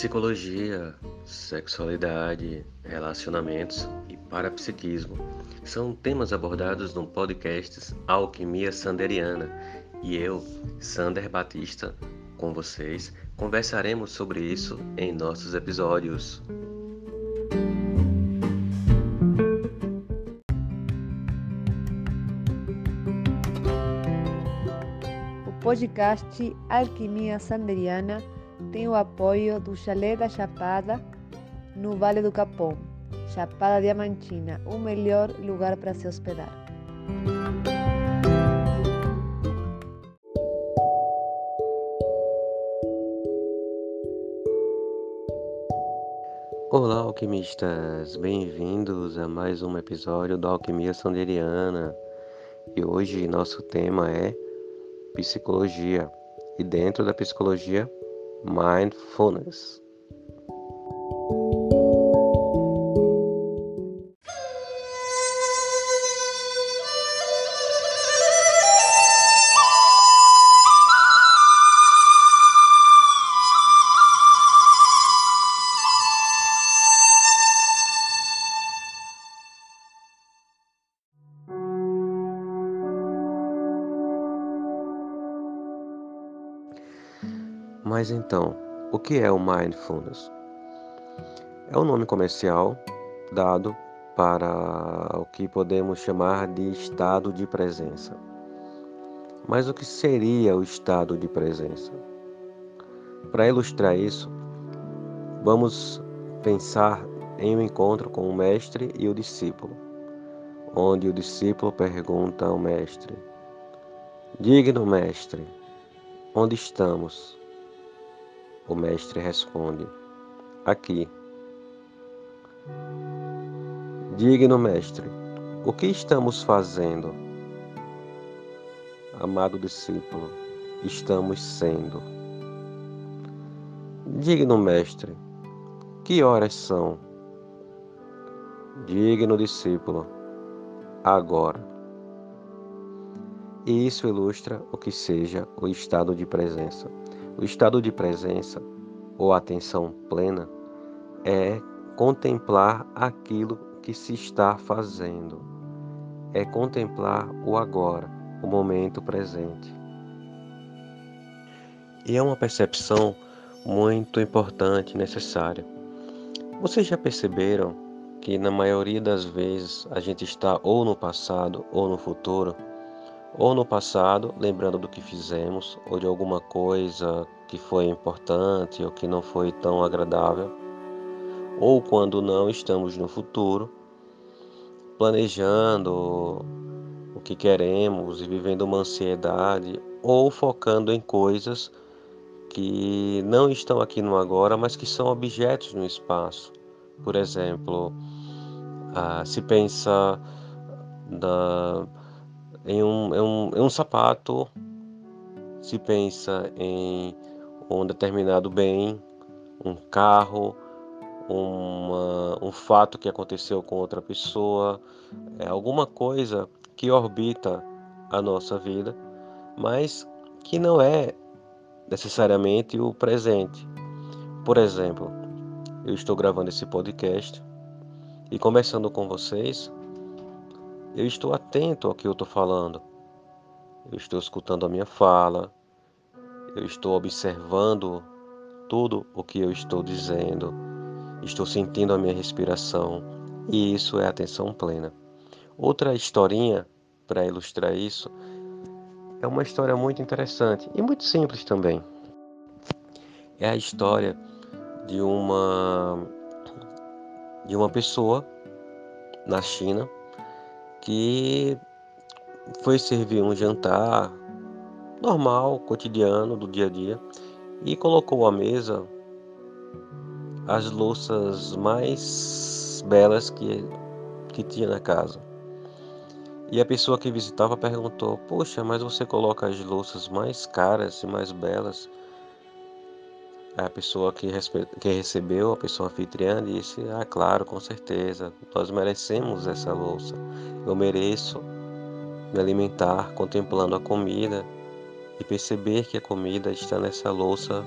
Psicologia, sexualidade, relacionamentos e parapsiquismo são temas abordados no podcast Alquimia Sanderiana e eu, Sander Batista, com vocês, conversaremos sobre isso em nossos episódios. O podcast Alquimia Sanderiana tem o apoio do Chalé da Chapada, no Vale do Capão, Chapada Diamantina, o melhor lugar para se hospedar. Olá, alquimistas! Bem-vindos a mais um episódio da Alquimia Sanderiana. E hoje nosso tema é psicologia. E dentro da psicologia, mindfulness. Mas então, o que é o mindfulness? É um nome comercial dado para o que podemos chamar de estado de presença. Mas o que seria o estado de presença? Para ilustrar isso, vamos pensar em um encontro com o mestre e o discípulo, onde o discípulo pergunta ao mestre: Digno mestre, onde estamos? O mestre responde: Aqui. Digno mestre, o que estamos fazendo? Amado discípulo, estamos sendo. Digno mestre, que horas são? Digno discípulo, agora. E isso ilustra o que seja o estado de presença. O estado de presença ou atenção plena é contemplar aquilo que se está fazendo, é contemplar o agora, o momento presente. E é uma percepção muito importante e necessária. Vocês já perceberam que na maioria das vezes a gente está ou no passado ou no futuro? Ou no passado, lembrando do que fizemos, ou de alguma coisa que foi importante ou que não foi tão agradável, ou quando não estamos no futuro, planejando o que queremos e vivendo uma ansiedade, ou focando em coisas que não estão aqui no agora, mas que são objetos no espaço. Por exemplo, ah, se pensa da em um, em um, em um sapato se pensa em um determinado bem, um carro, uma, um fato que aconteceu com outra pessoa, é alguma coisa que orbita a nossa vida, mas que não é necessariamente o presente. Por exemplo, eu estou gravando esse podcast e conversando com vocês, eu estou atento ao que eu estou falando. Eu estou escutando a minha fala. Eu estou observando tudo o que eu estou dizendo. Estou sentindo a minha respiração. E isso é atenção plena. Outra historinha para ilustrar isso é uma história muito interessante e muito simples também. É a história de uma de uma pessoa na China que foi servir um jantar normal, cotidiano, do dia a dia, e colocou à mesa as louças mais belas que, que tinha na casa. E a pessoa que visitava perguntou: Poxa, mas você coloca as louças mais caras e mais belas a pessoa que, que recebeu, a pessoa anfitriã, disse: Ah, claro, com certeza, nós merecemos essa louça. Eu mereço me alimentar contemplando a comida e perceber que a comida está nessa louça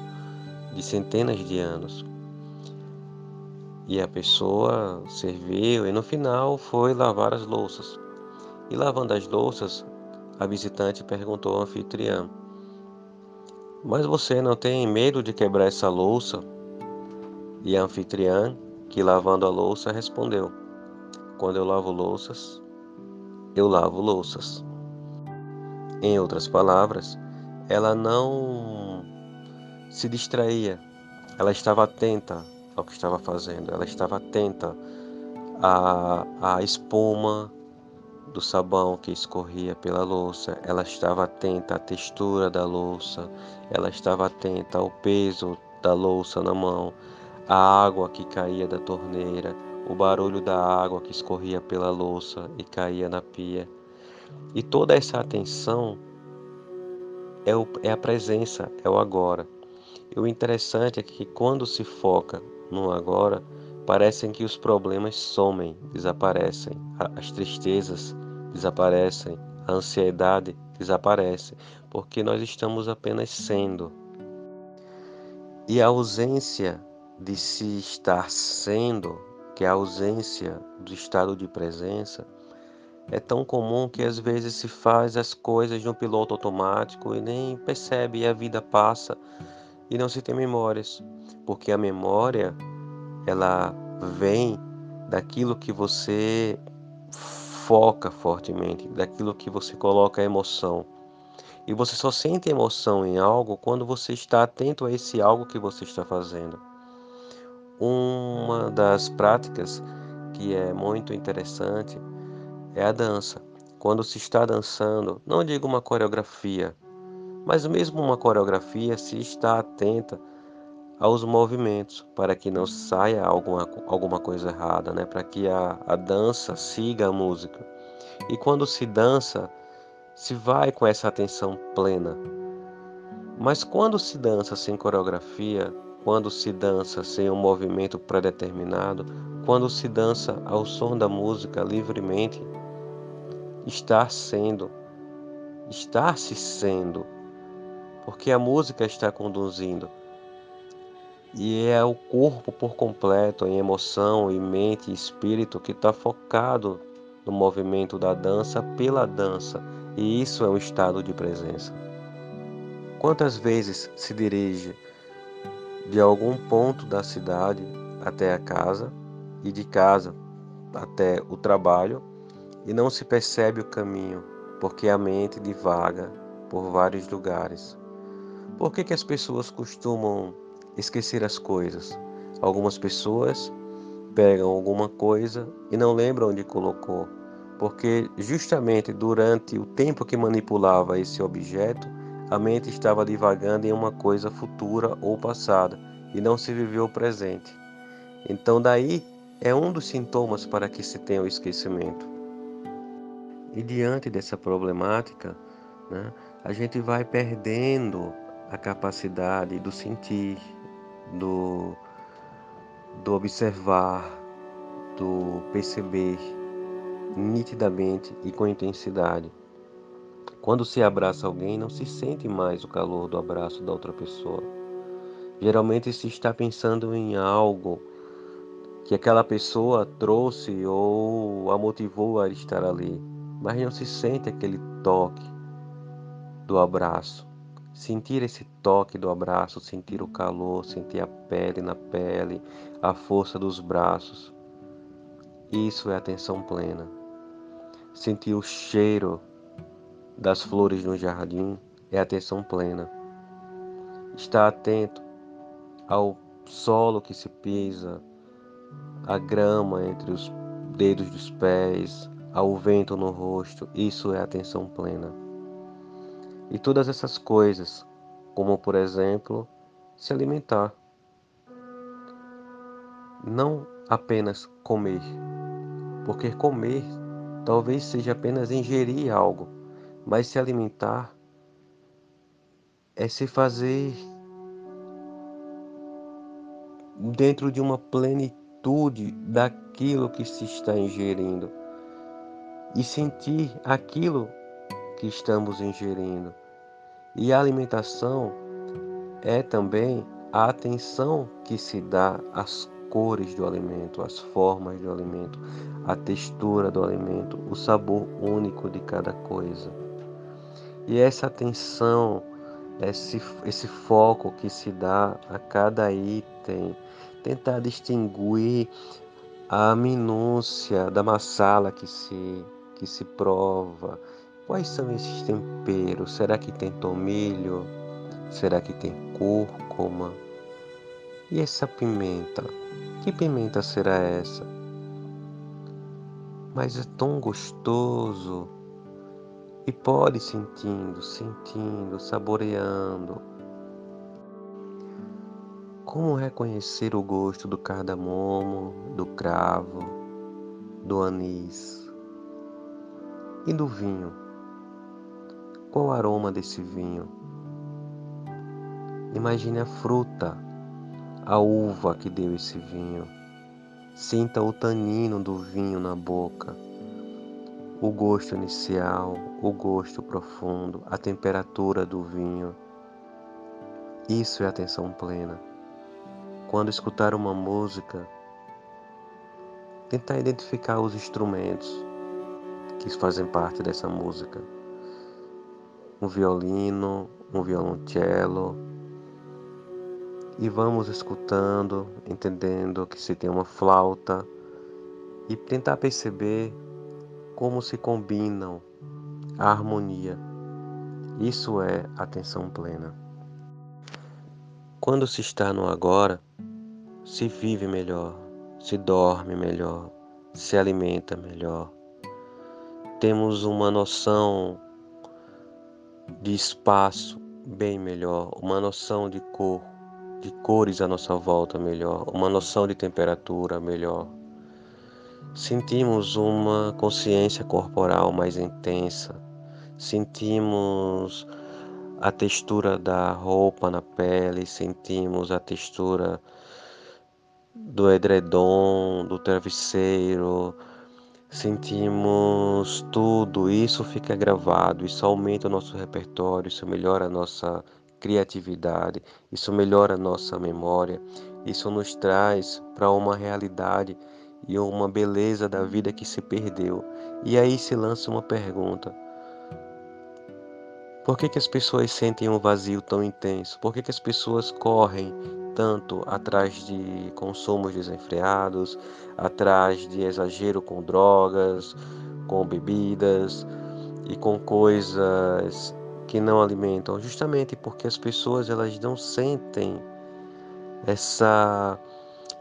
de centenas de anos. E a pessoa serviu e no final foi lavar as louças. E lavando as louças, a visitante perguntou ao anfitrião: Mas você não tem medo de quebrar essa louça? E a anfitriã, que lavando a louça, respondeu: Quando eu lavo louças, eu lavo louças. Em outras palavras, ela não se distraía, ela estava atenta ao que estava fazendo, ela estava atenta à, à espuma do sabão que escorria pela louça, ela estava atenta à textura da louça, ela estava atenta ao peso da louça na mão, à água que caía da torneira, o barulho da água que escorria pela louça e caía na pia. E toda essa atenção é, o, é a presença, é o agora. E o interessante é que quando se foca no agora, parecem que os problemas somem, desaparecem, as tristezas desaparecem, a ansiedade desaparece, porque nós estamos apenas sendo. E a ausência de se estar sendo, que a ausência do estado de presença, é tão comum que às vezes se faz as coisas no piloto automático e nem percebe e a vida passa e não se tem memórias, porque a memória ela vem daquilo que você foca fortemente, daquilo que você coloca emoção. E você só sente emoção em algo quando você está atento a esse algo que você está fazendo. Uma das práticas que é muito interessante é a dança. Quando se está dançando, não digo uma coreografia, mas mesmo uma coreografia se está atenta aos movimentos para que não saia alguma, alguma coisa errada, né? para que a, a dança siga a música. E quando se dança, se vai com essa atenção plena. Mas quando se dança sem coreografia, quando se dança sem um movimento predeterminado, quando se dança ao som da música livremente, estar sendo, estar se sendo, porque a música está conduzindo. E é o corpo por completo, em emoção e mente e espírito, que está focado no movimento da dança pela dança, e isso é um estado de presença. Quantas vezes se dirige de algum ponto da cidade até a casa e de casa até o trabalho e não se percebe o caminho, porque a mente divaga por vários lugares. Por que, que as pessoas costumam esquecer as coisas? Algumas pessoas pegam alguma coisa e não lembram onde colocou, porque justamente durante o tempo que manipulava esse objeto, a mente estava divagando em uma coisa futura ou passada e não se viveu o presente. Então, daí é um dos sintomas para que se tenha o esquecimento. E diante dessa problemática, né, a gente vai perdendo a capacidade do sentir, do, do observar, do perceber nitidamente e com intensidade. Quando se abraça alguém, não se sente mais o calor do abraço da outra pessoa. Geralmente se está pensando em algo que aquela pessoa trouxe ou a motivou a estar ali mas não se sente aquele toque do abraço. Sentir esse toque do abraço, sentir o calor, sentir a pele na pele, a força dos braços. Isso é atenção plena. Sentir o cheiro das flores no jardim é atenção plena. Estar atento ao solo que se pisa, a grama entre os dedos dos pés, ao vento no rosto, isso é atenção plena. E todas essas coisas, como por exemplo, se alimentar. Não apenas comer, porque comer talvez seja apenas ingerir algo, mas se alimentar é se fazer dentro de uma plenitude daquilo que se está ingerindo e sentir aquilo que estamos ingerindo. E a alimentação é também a atenção que se dá às cores do alimento, as formas do alimento, a textura do alimento, o sabor único de cada coisa. E essa atenção, esse, esse foco que se dá a cada item, tentar distinguir a minúcia da massala que se, que se prova. Quais são esses temperos? Será que tem tomilho? Será que tem cúrcuma? E essa pimenta? Que pimenta será essa? Mas é tão gostoso. E pode sentindo, sentindo, saboreando. Como reconhecer o gosto do cardamomo, do cravo, do anis e do vinho? Qual o aroma desse vinho? Imagine a fruta, a uva que deu esse vinho. Sinta o tanino do vinho na boca, o gosto inicial, o gosto profundo, a temperatura do vinho. Isso é atenção plena. Quando escutar uma música, tentar identificar os instrumentos que fazem parte dessa música. Um violino, um violoncelo. E vamos escutando, entendendo que se tem uma flauta e tentar perceber como se combinam a harmonia. Isso é atenção plena. Quando se está no agora, se vive melhor, se dorme melhor, se alimenta melhor. Temos uma noção de espaço bem melhor, uma noção de cor, de cores à nossa volta melhor, uma noção de temperatura melhor. Sentimos uma consciência corporal mais intensa, sentimos a textura da roupa na pele, sentimos a textura do edredom, do travesseiro, sentimos tudo, isso fica gravado, isso aumenta o nosso repertório, isso melhora a nossa criatividade, isso melhora a nossa memória, isso nos traz para uma realidade e uma beleza da vida que se perdeu. E aí se lança uma pergunta: por que, que as pessoas sentem um vazio tão intenso? Por que, que as pessoas correm tanto atrás de consumos desenfreados, atrás de exagero com drogas, com bebidas e com coisas que não alimentam? Justamente porque as pessoas elas não sentem essa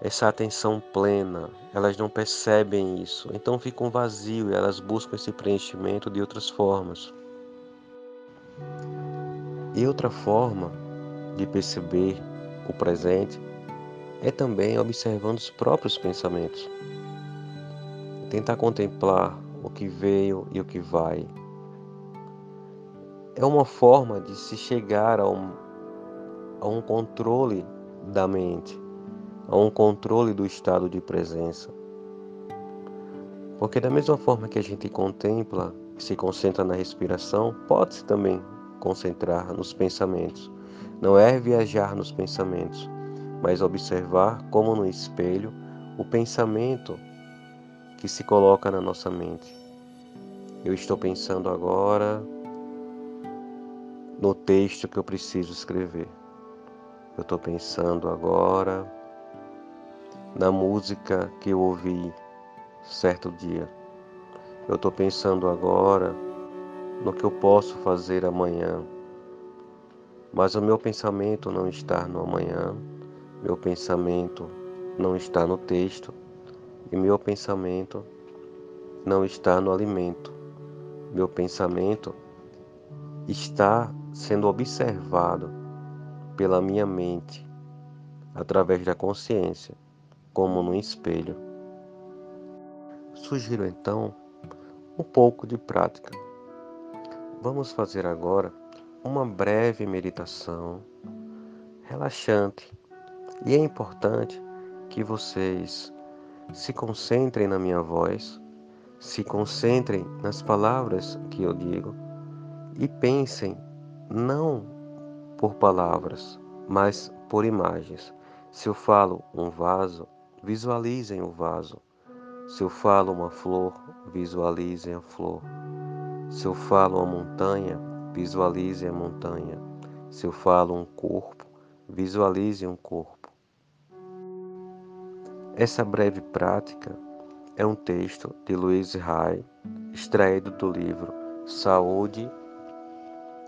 essa atenção plena, elas não percebem isso, então ficam vazio e elas buscam esse preenchimento de outras formas. E outra forma de perceber o presente é também observando os próprios pensamentos. Tentar contemplar o que veio e o que vai. É uma forma de se chegar a um, a um controle da mente, a um controle do estado de presença. Porque da mesma forma que a gente contempla, se concentra na respiração, pode-se também concentrar nos pensamentos. Não é viajar nos pensamentos, mas observar como no espelho o pensamento que se coloca na nossa mente. Eu estou pensando agora no texto que eu preciso escrever. Eu estou pensando agora na música que eu ouvi certo dia. Eu estou pensando agora no que eu posso fazer amanhã. Mas o meu pensamento não está no amanhã, meu pensamento não está no texto e meu pensamento não está no alimento. Meu pensamento está sendo observado pela minha mente através da consciência, como no espelho. Sugiro então um pouco de prática Vamos fazer agora uma breve meditação relaxante. E é importante que vocês se concentrem na minha voz, se concentrem nas palavras que eu digo e pensem não por palavras, mas por imagens. Se eu falo um vaso, visualizem o vaso. Se eu falo uma flor, visualizem a flor. Se eu falo uma montanha, visualizem a montanha. Se eu falo um corpo, visualizem um corpo. Essa breve prática é um texto de Luiz Hay, extraído do livro Saúde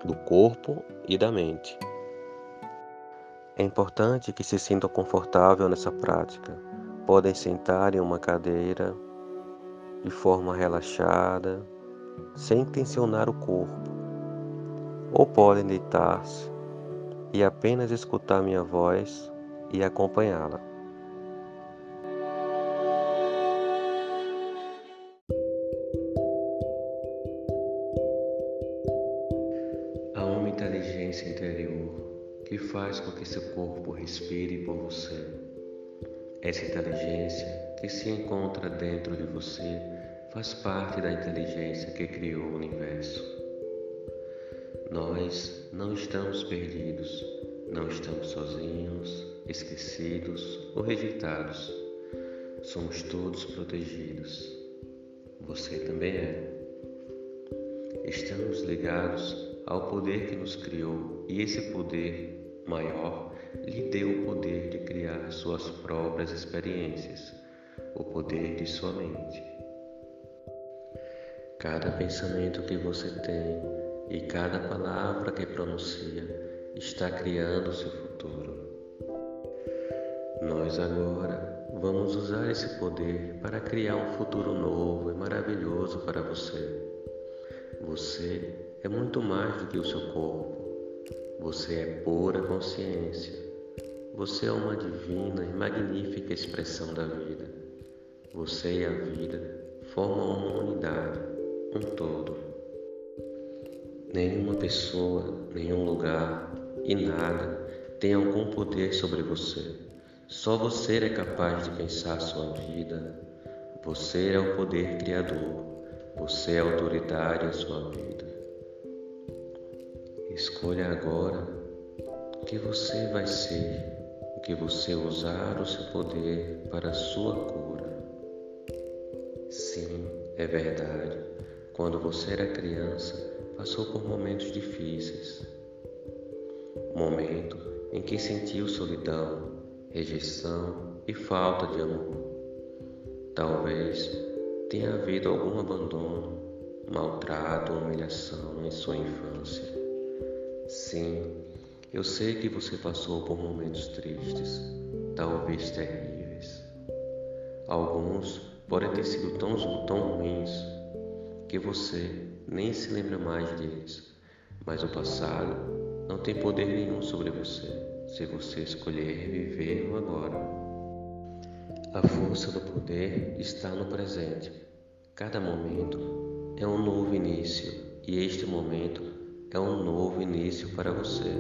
do Corpo e da Mente. É importante que se sintam confortável nessa prática. Podem sentar em uma cadeira de forma relaxada, sem tensionar o corpo, ou podem deitar-se e apenas escutar minha voz e acompanhá-la. Há uma inteligência interior que faz com que seu corpo respire por você. Essa inteligência que se encontra dentro de você faz parte da inteligência que criou o universo. Nós não estamos perdidos, não estamos sozinhos, esquecidos ou rejeitados. Somos todos protegidos. Você também é. Estamos ligados ao poder que nos criou e esse poder maior lhe deu o poder de criar suas próprias experiências, o poder de sua mente. Cada pensamento que você tem e cada palavra que pronuncia está criando seu futuro. Nós agora vamos usar esse poder para criar um futuro novo e maravilhoso para você. Você é muito mais do que o seu corpo. Você é pura consciência. Você é uma divina e magnífica expressão da vida. Você e a vida formam uma unidade, um todo. Nenhuma pessoa, nenhum lugar e nada tem algum poder sobre você. Só você é capaz de pensar sua vida. Você é o poder criador. Você é autoritário em sua vida. Escolha agora o que você vai ser, o que você usar o seu poder para a sua cura. Sim, é verdade. Quando você era criança, passou por momentos difíceis. Momento em que sentiu solidão, rejeição e falta de amor. Talvez tenha havido algum abandono, maltrato ou humilhação em sua infância. Sim, eu sei que você passou por momentos tristes, talvez terríveis. Alguns podem ter sido tão, tão ruins que você nem se lembra mais deles, mas o passado não tem poder nenhum sobre você se você escolher viver no agora. A força do poder está no presente. Cada momento é um novo início e este momento é um novo início para você,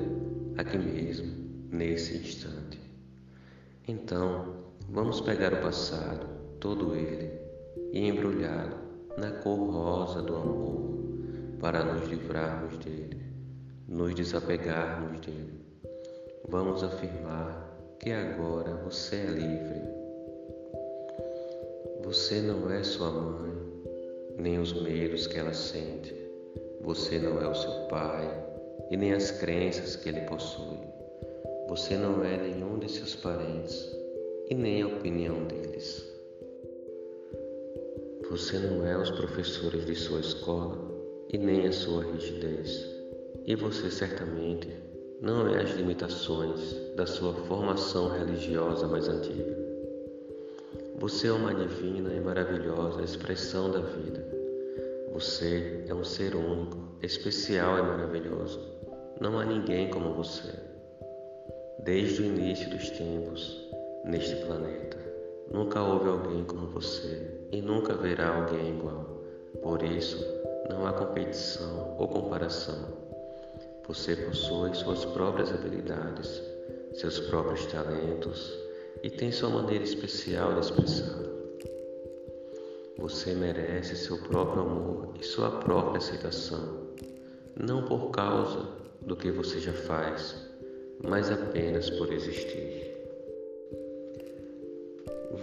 aqui mesmo, nesse instante. Então, vamos pegar o passado, todo ele, e embrulhá-lo na cor rosa do amor, para nos livrarmos dele, nos desapegarmos dele. Vamos afirmar que agora você é livre. Você não é sua mãe, nem os medos que ela sente. Você não é o seu pai e nem as crenças que ele possui. Você não é nenhum de seus parentes e nem a opinião deles. Você não é os professores de sua escola e nem a sua rigidez. E você certamente não é as limitações da sua formação religiosa mais antiga. Você é uma divina e maravilhosa expressão da vida. Você é um ser único, especial e maravilhoso. Não há ninguém como você. Desde o início dos tempos, neste planeta, nunca houve alguém como você e nunca haverá alguém igual. Por isso, não há competição ou comparação. Você possui suas próprias habilidades, seus próprios talentos e tem sua maneira especial de expressar. Você merece seu próprio amor e sua própria aceitação, não por causa do que você já faz, mas apenas por existir.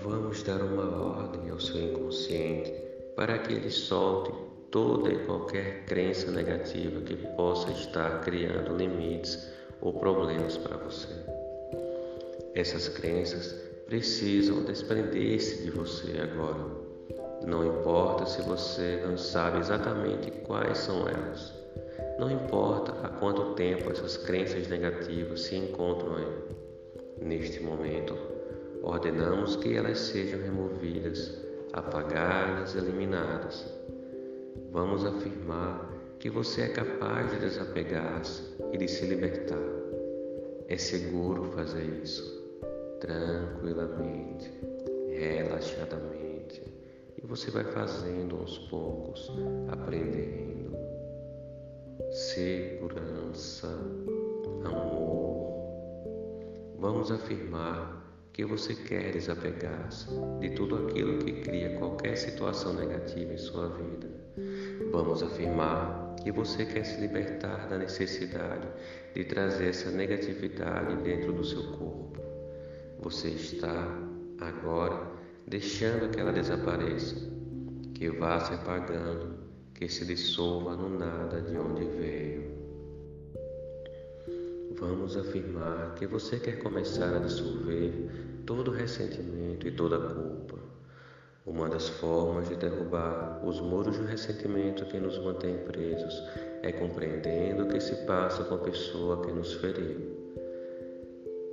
Vamos dar uma ordem ao seu inconsciente para que ele solte toda e qualquer crença negativa que possa estar criando limites ou problemas para você. Essas crenças precisam desprender-se de você agora. Não importa se você não sabe exatamente quais são elas. Não importa há quanto tempo essas crenças negativas se encontram aí. Neste momento, ordenamos que elas sejam removidas, apagadas, eliminadas. Vamos afirmar que você é capaz de desapegar-se e de se libertar. É seguro fazer isso tranquilamente, relaxadamente, e você vai fazendo aos poucos, aprendendo segurança, amor. Vamos afirmar que você quer desapegar-se de tudo aquilo que cria qualquer situação negativa em sua vida. Vamos afirmar que você quer se libertar da necessidade de trazer essa negatividade dentro do seu corpo. Você está agora deixando que ela desapareça, que vá se apagando, que se dissolva no nada de onde veio. Vamos afirmar que você quer começar a dissolver todo ressentimento e toda culpa. Uma das formas de derrubar os muros do ressentimento que nos mantém presos é compreendendo o que se passa com a pessoa que nos feriu.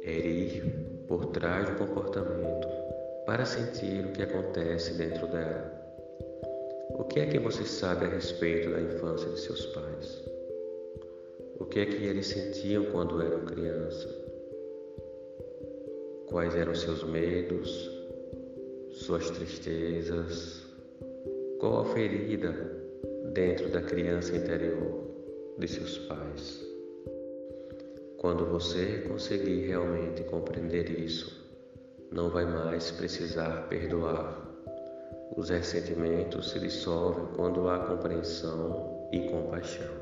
Erir por trás do comportamento para sentir o que acontece dentro dela. O que é que você sabe a respeito da infância de seus pais? Que é que eles sentiam quando eram criança? Quais eram seus medos, suas tristezas? Qual a ferida dentro da criança interior de seus pais? Quando você conseguir realmente compreender isso, não vai mais precisar perdoar. Os ressentimentos se dissolvem quando há compreensão e compaixão.